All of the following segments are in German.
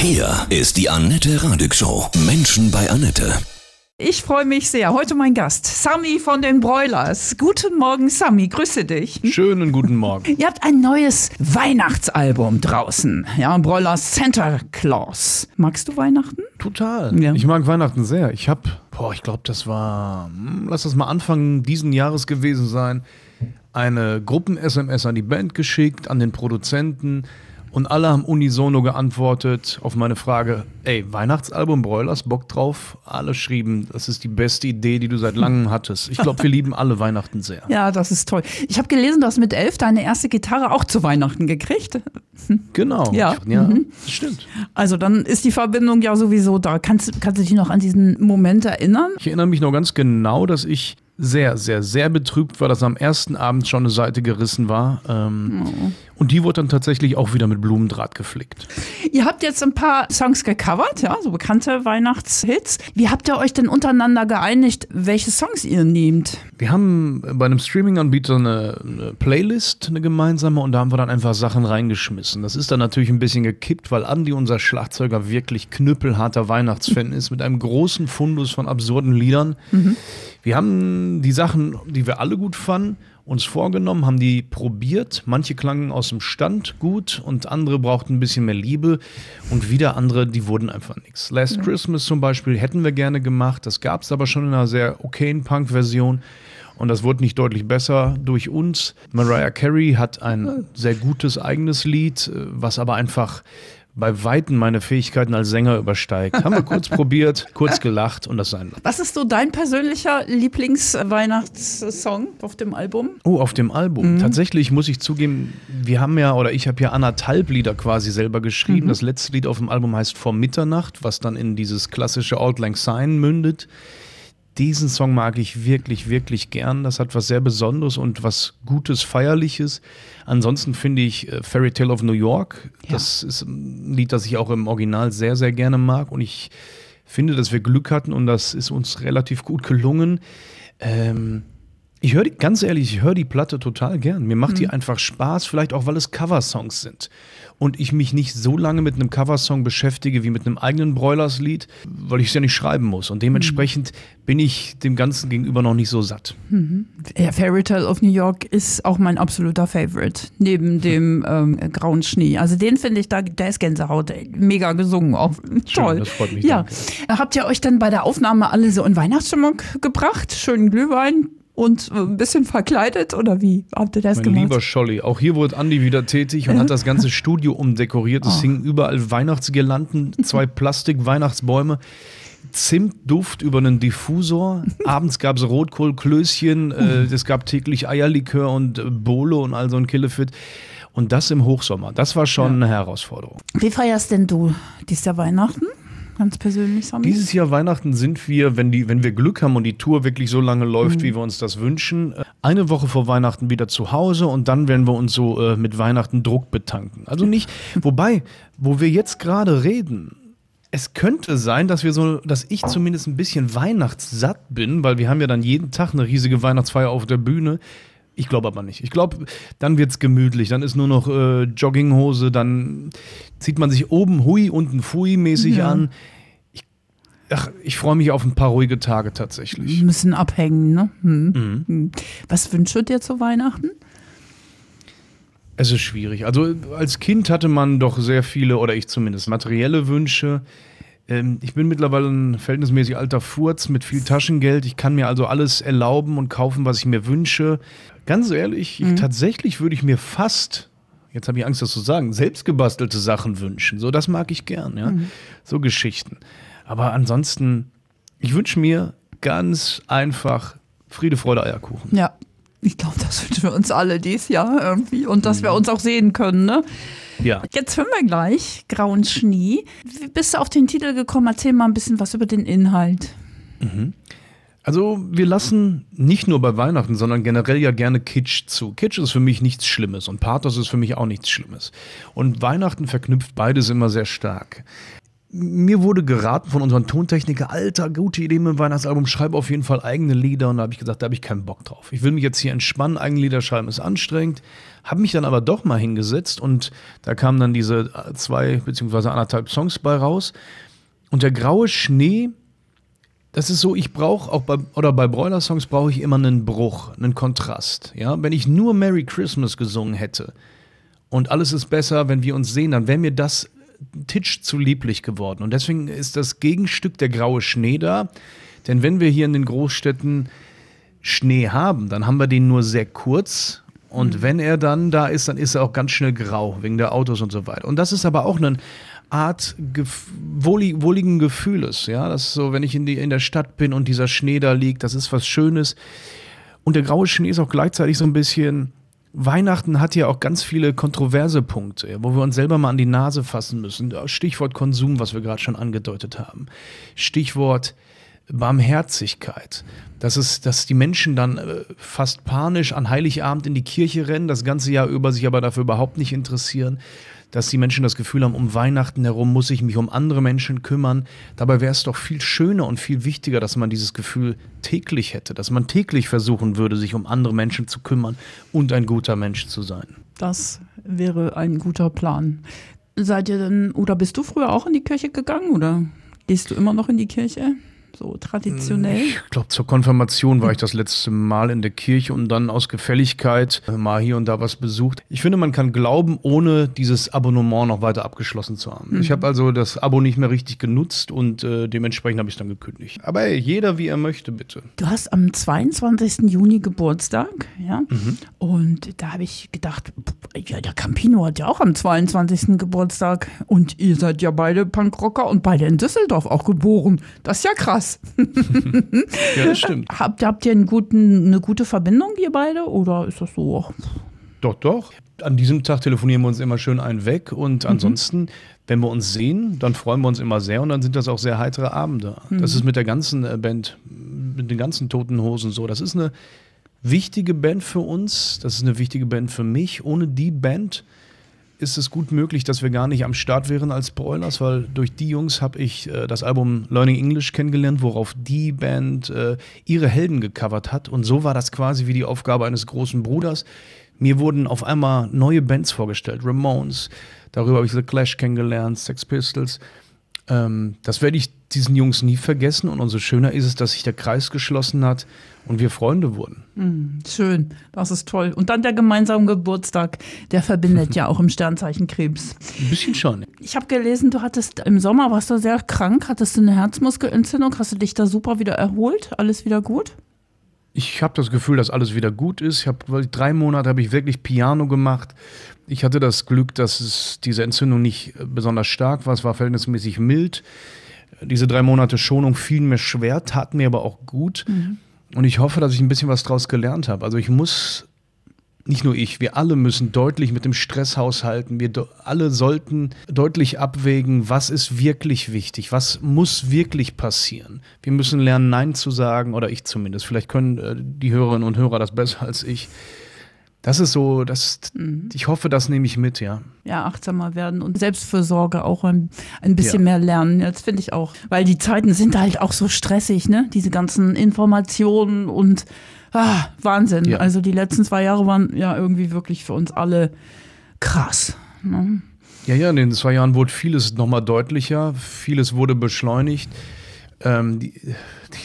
Hier ist die Annette Radig Show. Menschen bei Annette. Ich freue mich sehr. Heute mein Gast, Sami von den Broilers. Guten Morgen, Sami. Grüße dich. Schönen guten Morgen. Ihr habt ein neues Weihnachtsalbum draußen. Ja, Broilers Santa Claus. Magst du Weihnachten? Total. Ja. Ich mag Weihnachten sehr. Ich habe, boah, ich glaube, das war, hm, lass das mal Anfang diesen Jahres gewesen sein, eine Gruppen-SMS an die Band geschickt, an den Produzenten. Und alle haben unisono geantwortet auf meine Frage, ey, Weihnachtsalbum Broilers, Bock drauf? Alle schrieben, das ist die beste Idee, die du seit langem hattest. Ich glaube, wir lieben alle Weihnachten sehr. Ja, das ist toll. Ich habe gelesen, du hast mit elf deine erste Gitarre auch zu Weihnachten gekriegt. Genau. Ja. Ja Mhm. das stimmt. Also dann ist die Verbindung ja sowieso da. Kannst, kannst du dich noch an diesen Moment erinnern? Ich erinnere mich noch ganz genau, dass ich sehr, sehr, sehr betrübt war, dass am ersten Abend schon eine Seite gerissen war. Ähm, Und die wurde dann tatsächlich auch wieder mit Blumendraht geflickt. Ihr habt jetzt ein paar Songs gecovert, ja, so bekannte Weihnachtshits. Wie habt ihr euch denn untereinander geeinigt, welche Songs ihr nehmt? Wir haben bei einem Streaming-Anbieter eine, eine Playlist, eine gemeinsame, und da haben wir dann einfach Sachen reingeschmissen. Das ist dann natürlich ein bisschen gekippt, weil Andy, unser Schlagzeuger, wirklich knüppelharter Weihnachtsfan ist, mit einem großen Fundus von absurden Liedern. Wir haben die Sachen, die wir alle gut fanden, uns vorgenommen, haben die probiert. Manche klangen aus dem Stand gut und andere brauchten ein bisschen mehr Liebe und wieder andere, die wurden einfach nichts. Last Christmas zum Beispiel hätten wir gerne gemacht, das gab es aber schon in einer sehr okayen Punk-Version. Und das wurde nicht deutlich besser durch uns. Mariah Carey hat ein sehr gutes eigenes Lied, äh, was aber einfach bei Weitem meine Fähigkeiten als Sänger übersteigt. Haben wir kurz probiert, kurz gelacht und das sein. Was ist so dein persönlicher Lieblingsweihnachtssong auf dem Album? Oh, auf dem Album. Tatsächlich muss ich zugeben, wir haben ja, oder ich habe ja anderthalb Lieder quasi selber geschrieben. Das letzte Lied auf dem Album heißt Vor Mitternacht, was dann in dieses klassische Old Lang Syne mündet. Diesen Song mag ich wirklich, wirklich gern. Das hat was sehr Besonderes und was Gutes, Feierliches. Ansonsten finde ich äh, Fairy Tale of New York, Ja. das ist ein Lied, das ich auch im Original sehr, sehr gerne mag. Und ich finde, dass wir Glück hatten und das ist uns relativ gut gelungen. Ähm, ich höre die, ganz ehrlich, ich höre die Platte total gern. Mir macht die einfach Spaß, vielleicht auch, weil es Coversongs sind. Und ich mich nicht so lange mit einem Coversong beschäftige wie mit einem eigenen Broilers-Lied, weil ich es ja nicht schreiben muss. Und dementsprechend bin ich dem Ganzen gegenüber noch nicht so satt. Ja, Fairy Tale of New York ist auch mein absoluter Favorite, neben dem ähm, Grauen Schnee. Also den finde ich, da, der ist Gänsehaut, mega gesungen auch. Toll. das freut mich, Ja. danke. Habt ihr euch dann bei der Aufnahme alle so in Weihnachtsstimmung gebracht? Schönen Glühwein und ein bisschen verkleidet oder wie habt ihr das Mein gemacht? lieber Scholli, auch hier wurde Andi wieder tätig und hat das ganze Studio umdekoriert. Es hingen überall Weihnachtsgirlanden, zwei Plastik-Weihnachtsbäume. Zimtduft über einen Diffusor. Abends gab es Rotkohlklößchen. Äh, es gab täglich Eierlikör und äh, Bolo und all so ein Killefit. Und das im Hochsommer. Das war schon eine Herausforderung. Wie feierst denn du dieses Jahr Weihnachten? Ganz persönlich, Sami? Dieses Jahr Weihnachten sind wir, wenn, die, wenn wir Glück haben und die Tour wirklich so lange läuft, wie wir uns das wünschen, äh, eine Woche vor Weihnachten wieder zu Hause und dann werden wir uns so äh, mit Weihnachten Druck betanken. Also nicht, wobei, wo wir jetzt gerade reden, es könnte sein, dass wir so, dass ich zumindest ein bisschen weihnachtssatt bin, weil wir haben ja dann jeden Tag eine riesige Weihnachtsfeier auf der Bühne. Ich glaube aber nicht. Ich glaube, dann wird's gemütlich. Dann ist nur noch äh, Jogginghose, dann zieht man sich oben hui, unten fui mäßig an. Ich, ach, ich freue mich auf ein paar ruhige Tage tatsächlich. müssen abhängen, ne? Hm. Hm. Was wünschst du dir zu Weihnachten? Es ist schwierig. Also als Kind hatte man doch sehr viele, oder ich zumindest, materielle Wünsche. Ähm, ich bin mittlerweile ein verhältnismäßig alter Furz mit viel Taschengeld. Ich kann mir also alles erlauben und kaufen, was ich mir wünsche. Ganz ehrlich, ich, tatsächlich würde ich mir fast, jetzt habe ich Angst, das zu sagen, selbstgebastelte Sachen wünschen. So, das mag ich gern, ja. So Geschichten. Aber ansonsten, ich wünsche mir ganz einfach Friede, Freude, Eierkuchen. Ja, ich glaube, das wünschen wir uns alle dieses Jahr irgendwie und dass wir uns auch sehen können, ne? Ja. Jetzt hören wir gleich Grauen Schnee. Wie bist du auf den Titel gekommen? Erzähl mal ein bisschen was über den Inhalt. Also wir lassen nicht nur bei Weihnachten, sondern generell ja gerne Kitsch zu. Kitsch ist für mich nichts Schlimmes und Pathos ist für mich auch nichts Schlimmes. Und Weihnachten verknüpft beides immer sehr stark. Mir wurde geraten von unserem Tontechniker, alter, gute Idee mit dem Weihnachtsalbum, schreibe auf jeden Fall eigene Lieder. Und da habe ich gesagt, da habe ich keinen Bock drauf. Ich will mich jetzt hier entspannen, eigene Lieder schreiben ist anstrengend. Habe mich dann aber doch mal hingesetzt und da kamen dann diese zwei beziehungsweise anderthalb Songs bei raus. Und der graue Schnee, das ist so, ich brauche auch bei, oder bei Broiler-Songs brauche ich immer einen Bruch, einen Kontrast. Ja, wenn ich nur Merry Christmas gesungen hätte und alles ist besser, wenn wir uns sehen, dann wäre mir das Titsch zu lieblich geworden. Und deswegen ist das Gegenstück der graue Schnee da. Denn wenn wir hier in den Großstädten Schnee haben, dann haben wir den nur sehr kurz. Und mhm. wenn er dann da ist, dann ist er auch ganz schnell grau, wegen der Autos und so weiter. Und das ist aber auch eine Art gef wohlig, wohligen Gefühles. Ja, das ist so, wenn ich in, die, in der Stadt bin und dieser Schnee da liegt, das ist was Schönes. Und der graue Schnee ist auch gleichzeitig so ein bisschen Weihnachten hat ja auch ganz viele kontroverse Punkte, wo wir uns selber mal an die Nase fassen müssen. Stichwort Konsum, was wir gerade schon angedeutet haben. Stichwort Barmherzigkeit. Das ist, dass die Menschen dann äh, fast panisch an Heiligabend in die Kirche rennen, das ganze Jahr über sich aber dafür überhaupt nicht interessieren dass die Menschen das Gefühl haben, um Weihnachten herum muss ich mich um andere Menschen kümmern. Dabei wäre es doch viel schöner und viel wichtiger, dass man dieses Gefühl täglich hätte, dass man täglich versuchen würde, sich um andere Menschen zu kümmern und ein guter Mensch zu sein. Das wäre ein guter Plan. Seid ihr denn, oder bist du früher auch in die Kirche gegangen oder gehst du immer noch in die Kirche? So traditionell? Ich glaube, zur Konfirmation war ich das letzte Mal in der Kirche und dann aus Gefälligkeit mal hier und da was besucht. Ich finde, man kann glauben, ohne dieses Abonnement noch weiter abgeschlossen zu haben. Mhm. Ich habe also das Abo nicht mehr richtig genutzt und äh, dementsprechend habe ich es dann gekündigt. Aber hey, jeder wie er möchte, bitte. Du hast am 22. Juni Geburtstag, ja? Mhm. Und da habe ich gedacht, ja, der Campino hat ja auch am 22. Geburtstag und ihr seid ja beide Punkrocker und beide in Düsseldorf auch geboren. Das ist ja krass ja, das stimmt. Habt, habt ihr guten, eine gute Verbindung, ihr beide? Oder ist das so? Doch, doch. An diesem Tag telefonieren wir uns immer schön einen weg und mhm. ansonsten, wenn wir uns sehen, dann freuen wir uns immer sehr und dann sind das auch sehr heitere Abende. Mhm. Das ist mit der ganzen äh, Band, mit den ganzen Toten Hosen so. Das ist eine wichtige Band für uns, das ist eine wichtige Band für mich. Ohne die Band ist es gut möglich, dass wir gar nicht am Start wären als Broilers, weil durch die Jungs habe ich äh, das Album Learning English kennengelernt, worauf die Band äh, ihre Helden gecovert hat. Und so war das quasi wie die Aufgabe eines großen Bruders. Mir wurden auf einmal neue Bands vorgestellt, Ramones, darüber habe ich The Clash kennengelernt, Sex Pistols. Ähm, das werde ich diesen Jungs nie vergessen und umso schöner ist es, dass sich der Kreis geschlossen hat und wir Freunde wurden. Mm, schön, das ist toll. Und dann der gemeinsame Geburtstag, der verbindet ja auch im Sternzeichen Krebs. Ein bisschen schon. Ich habe gelesen, du hattest im Sommer, warst du sehr krank, hattest du eine Herzmuskelentzündung, hast du dich da super wieder erholt? Alles wieder gut? Ich habe das Gefühl, dass alles wieder gut ist. Ich habe drei Monate habe ich wirklich Piano gemacht. Ich hatte das Glück, dass es, diese Entzündung nicht besonders stark war. Es war verhältnismäßig mild. Diese drei Monate Schonung fielen mir schwer, taten mir aber auch gut. Mhm. Und ich hoffe, dass ich ein bisschen was draus gelernt habe. Also ich muss, nicht nur ich, wir alle müssen deutlich mit dem Stress haushalten. Wir alle sollten deutlich abwägen, was ist wirklich wichtig, was muss wirklich passieren. Wir müssen lernen, Nein zu sagen, oder ich zumindest. Vielleicht können äh, die Hörerinnen und Hörer das besser als ich. Das ist so, das, mhm. ich hoffe, das nehme ich mit, ja. Ja, achtsamer werden und Selbstfürsorge auch ein, ein bisschen ja. mehr lernen. Das finde ich auch. Weil die Zeiten sind halt auch so stressig, ne? Diese ganzen Informationen und ah, Wahnsinn. Ja. Also die letzten zwei Jahre waren ja irgendwie wirklich für uns alle krass. Ne? Ja, ja, in den zwei Jahren wurde vieles nochmal deutlicher, vieles wurde beschleunigt. Ähm, die,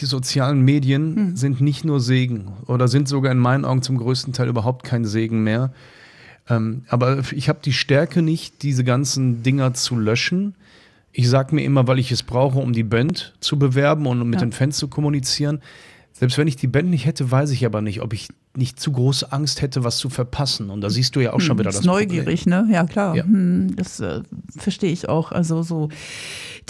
die sozialen Medien hm. sind nicht nur Segen oder sind sogar in meinen Augen zum größten Teil überhaupt kein Segen mehr. Ähm, aber ich habe die Stärke nicht, diese ganzen Dinger zu löschen. Ich sage mir immer, weil ich es brauche, um die Band zu bewerben und um mit ja. den Fans zu kommunizieren. Selbst wenn ich die Band nicht hätte, weiß ich aber nicht, ob ich nicht zu große Angst hätte, was zu verpassen. Und da siehst du ja auch schon hm, wieder das neugierig, Problem. ne? Ja, klar. Ja. Hm, das äh, verstehe ich auch. Also so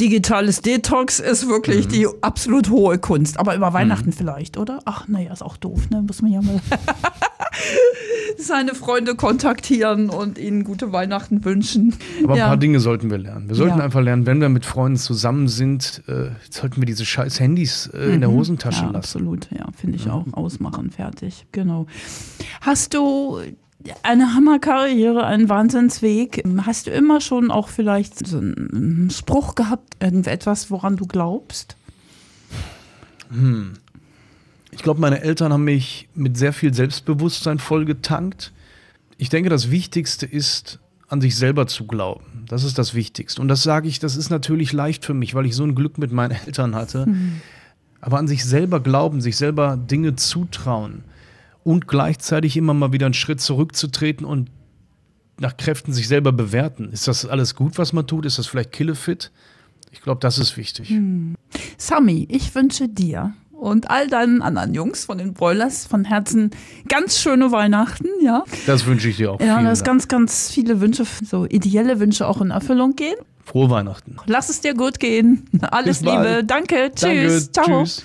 digitales Detox ist wirklich mhm. die absolut hohe Kunst. Aber über Weihnachten mhm. vielleicht, oder? Ach, naja, ist auch doof, ne? Muss man ja mal seine Freunde kontaktieren und ihnen gute Weihnachten wünschen. Aber ja. ein paar Dinge sollten wir lernen. Wir sollten ja. einfach lernen, wenn wir mit Freunden zusammen sind, äh, sollten wir diese scheiß Handys äh, mhm. in der mhm. Hosentasche ja, lassen. Absolut, ja, finde ich auch. Ausmachen, fertig, genau. Hast du eine Hammerkarriere, ein Wahnsinnsweg. Hast du immer schon auch vielleicht so einen Spruch gehabt, irgendetwas, woran du glaubst? Hm. Ich glaube, meine Eltern haben mich mit sehr viel Selbstbewusstsein vollgetankt. Ich denke, das Wichtigste ist, an sich selber zu glauben. Das ist das Wichtigste. Und das sage ich, das ist natürlich leicht für mich, weil ich so ein Glück mit meinen Eltern hatte. Mhm. Aber an sich selber glauben, sich selber Dinge zutrauen und gleichzeitig immer mal wieder einen Schritt zurückzutreten und nach Kräften sich selber bewerten. Ist das alles gut, was man tut? Ist das vielleicht killefit? Ich glaube, das ist wichtig. Hm. Sami, ich wünsche dir und all deinen anderen Jungs von den Broilers von Herzen ganz schöne Weihnachten, ja. Das wünsche ich dir auch. Ja, dass ganz, ganz viele Wünsche, so ideelle Wünsche auch in Erfüllung gehen. Frohe Weihnachten. Lass es dir gut gehen. Alles Liebe. Danke. Tschüss. Danke. Ciao. Tschüss.